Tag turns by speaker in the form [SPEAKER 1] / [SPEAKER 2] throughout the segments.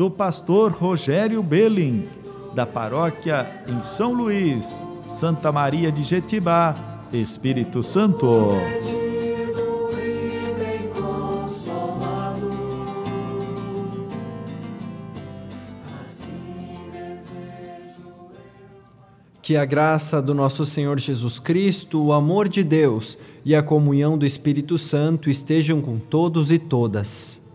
[SPEAKER 1] do pastor Rogério Belling, da paróquia em São Luís, Santa Maria de Jetibá, Espírito Santo.
[SPEAKER 2] Que a graça do nosso Senhor Jesus Cristo, o amor de Deus e a comunhão do Espírito Santo estejam com todos e todas.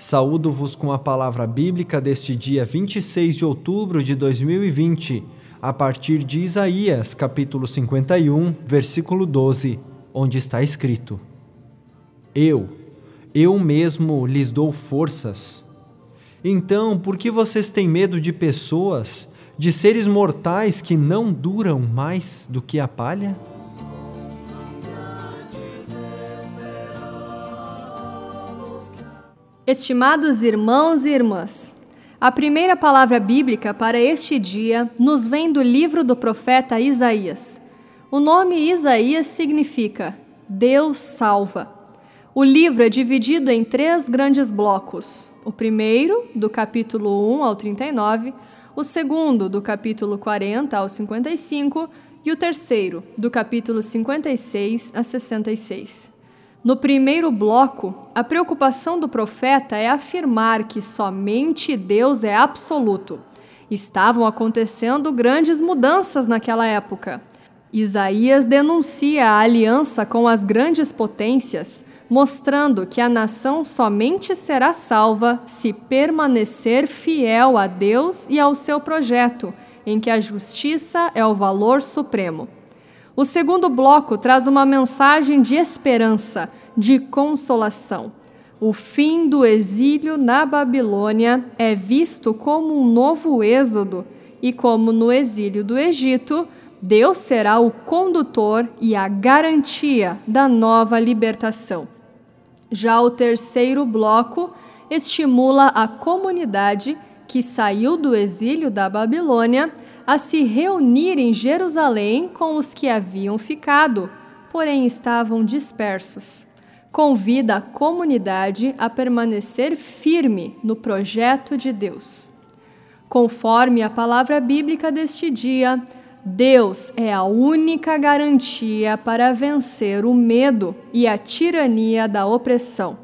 [SPEAKER 2] Saúdo-vos com a palavra bíblica deste dia 26 de outubro de 2020, a partir de Isaías, capítulo 51, versículo 12, onde está escrito: Eu, eu mesmo lhes dou forças. Então, por que vocês têm medo de pessoas, de seres mortais que não duram mais do que a palha?
[SPEAKER 3] Estimados irmãos e irmãs, a primeira palavra bíblica para este dia nos vem do livro do profeta Isaías. O nome Isaías significa Deus salva. O livro é dividido em três grandes blocos: o primeiro, do capítulo 1 ao 39, o segundo, do capítulo 40 ao 55, e o terceiro, do capítulo 56 a 66. No primeiro bloco, a preocupação do profeta é afirmar que somente Deus é absoluto. Estavam acontecendo grandes mudanças naquela época. Isaías denuncia a aliança com as grandes potências, mostrando que a nação somente será salva se permanecer fiel a Deus e ao seu projeto, em que a justiça é o valor supremo. O segundo bloco traz uma mensagem de esperança, de consolação. O fim do exílio na Babilônia é visto como um novo êxodo, e como no exílio do Egito, Deus será o condutor e a garantia da nova libertação. Já o terceiro bloco estimula a comunidade que saiu do exílio da Babilônia a se reunir em Jerusalém com os que haviam ficado, porém estavam dispersos. Convida a comunidade a permanecer firme no projeto de Deus. Conforme a palavra bíblica deste dia, Deus é a única garantia para vencer o medo e a tirania da opressão.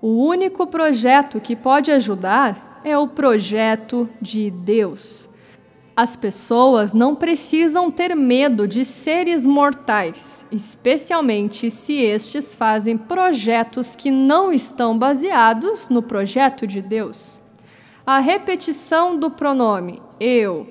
[SPEAKER 3] O único projeto que pode ajudar é o projeto de Deus. As pessoas não precisam ter medo de seres mortais, especialmente se estes fazem projetos que não estão baseados no projeto de Deus. A repetição do pronome eu,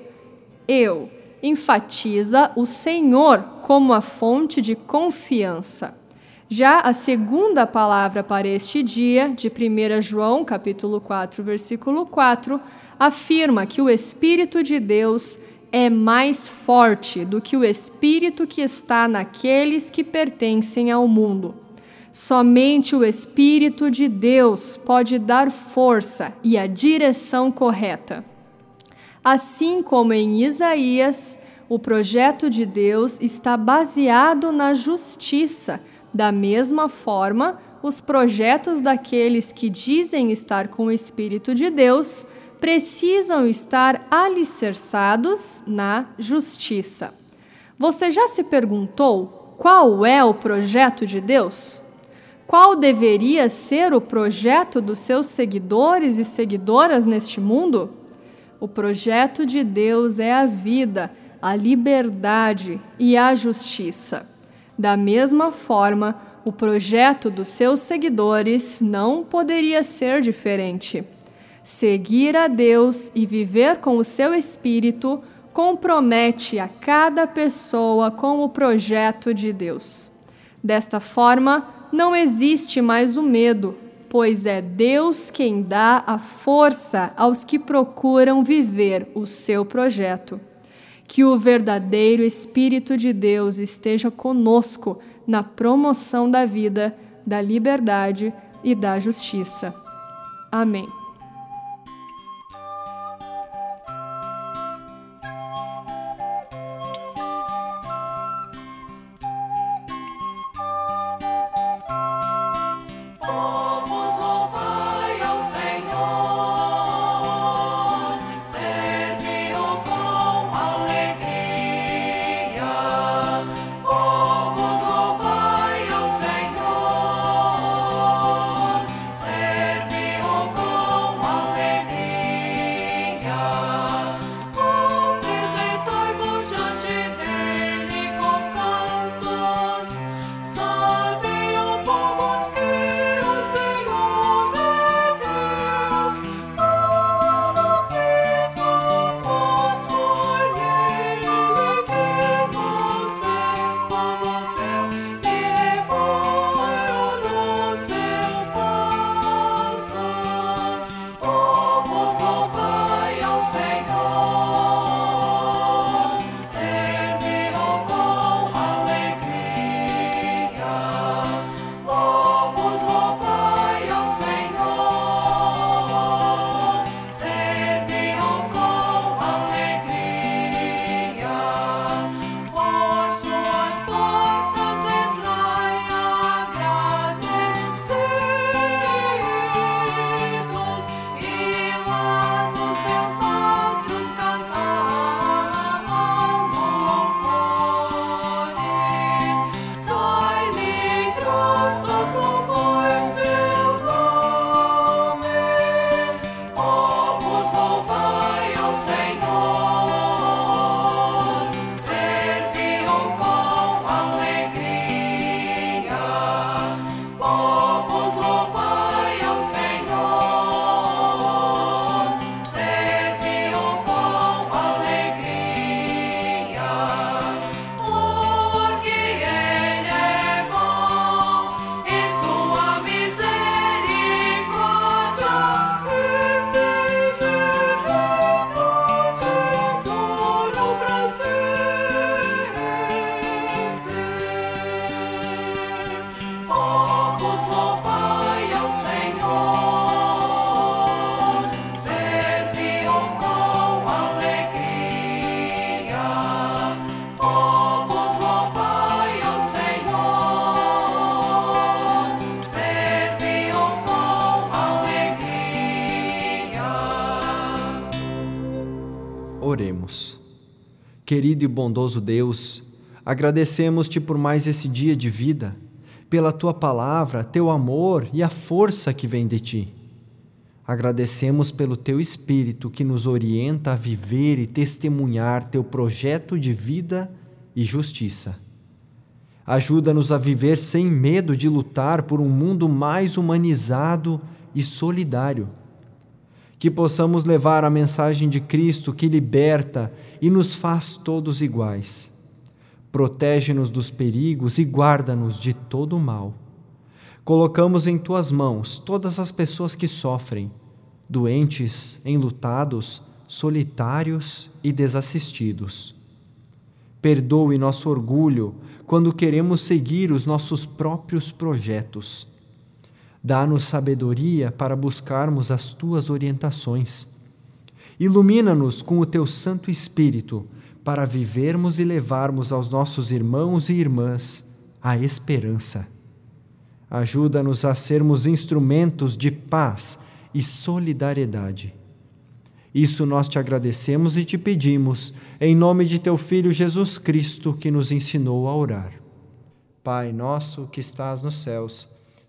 [SPEAKER 3] eu, enfatiza o Senhor como a fonte de confiança. Já a segunda palavra para este dia, de 1 João, capítulo 4, versículo 4, afirma que o Espírito de Deus é mais forte do que o espírito que está naqueles que pertencem ao mundo. Somente o Espírito de Deus pode dar força e a direção correta. Assim como em Isaías, o projeto de Deus está baseado na justiça da mesma forma, os projetos daqueles que dizem estar com o Espírito de Deus precisam estar alicerçados na justiça. Você já se perguntou qual é o projeto de Deus? Qual deveria ser o projeto dos seus seguidores e seguidoras neste mundo? O projeto de Deus é a vida, a liberdade e a justiça. Da mesma forma, o projeto dos seus seguidores não poderia ser diferente. Seguir a Deus e viver com o seu espírito compromete a cada pessoa com o projeto de Deus. Desta forma, não existe mais o medo,
[SPEAKER 1] pois é Deus quem dá a força aos que procuram viver o seu projeto. Que o verdadeiro Espírito de Deus esteja conosco na promoção da vida, da liberdade e da justiça. Amém.
[SPEAKER 2] Oremos. Querido e bondoso Deus, agradecemos-te por mais esse dia de vida, pela tua palavra, teu amor e a força que vem de ti. Agradecemos pelo teu Espírito que nos orienta a viver e testemunhar teu projeto de vida e justiça. Ajuda-nos a viver sem medo de lutar por um mundo mais humanizado e solidário que possamos levar a mensagem de Cristo que liberta e nos faz todos iguais. Protege-nos dos perigos e guarda-nos de todo o mal. Colocamos em tuas mãos todas as pessoas que sofrem, doentes, enlutados, solitários e desassistidos. Perdoe nosso orgulho quando queremos seguir os nossos próprios projetos Dá-nos sabedoria para buscarmos as tuas orientações. Ilumina-nos com o teu Santo Espírito para vivermos e levarmos aos nossos irmãos e irmãs a esperança. Ajuda-nos a sermos instrumentos de paz e solidariedade. Isso nós te agradecemos e te pedimos, em nome de teu Filho Jesus Cristo, que nos ensinou a orar. Pai nosso que estás nos céus,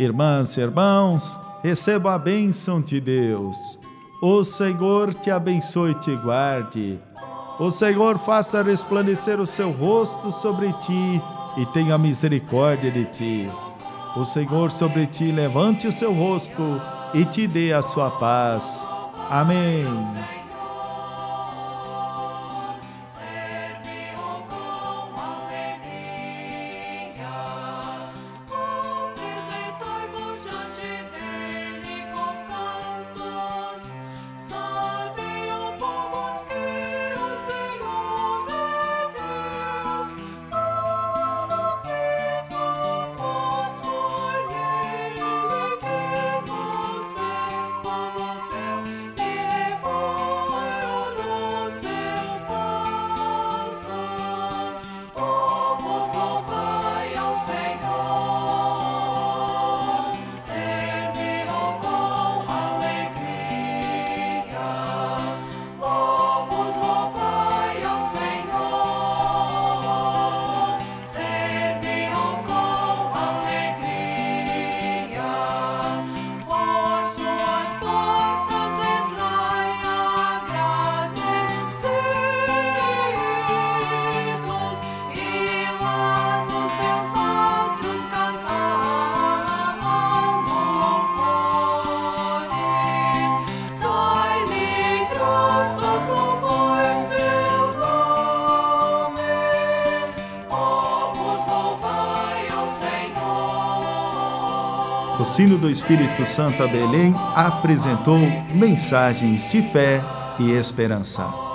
[SPEAKER 1] Irmãs e irmãos, receba a bênção de Deus. O Senhor te abençoe e te guarde. O Senhor faça resplandecer o seu rosto sobre ti e tenha misericórdia de ti. O Senhor sobre ti levante o seu rosto e te dê a sua paz. Amém. O sino do Espírito Santo a Belém apresentou mensagens de fé e esperança.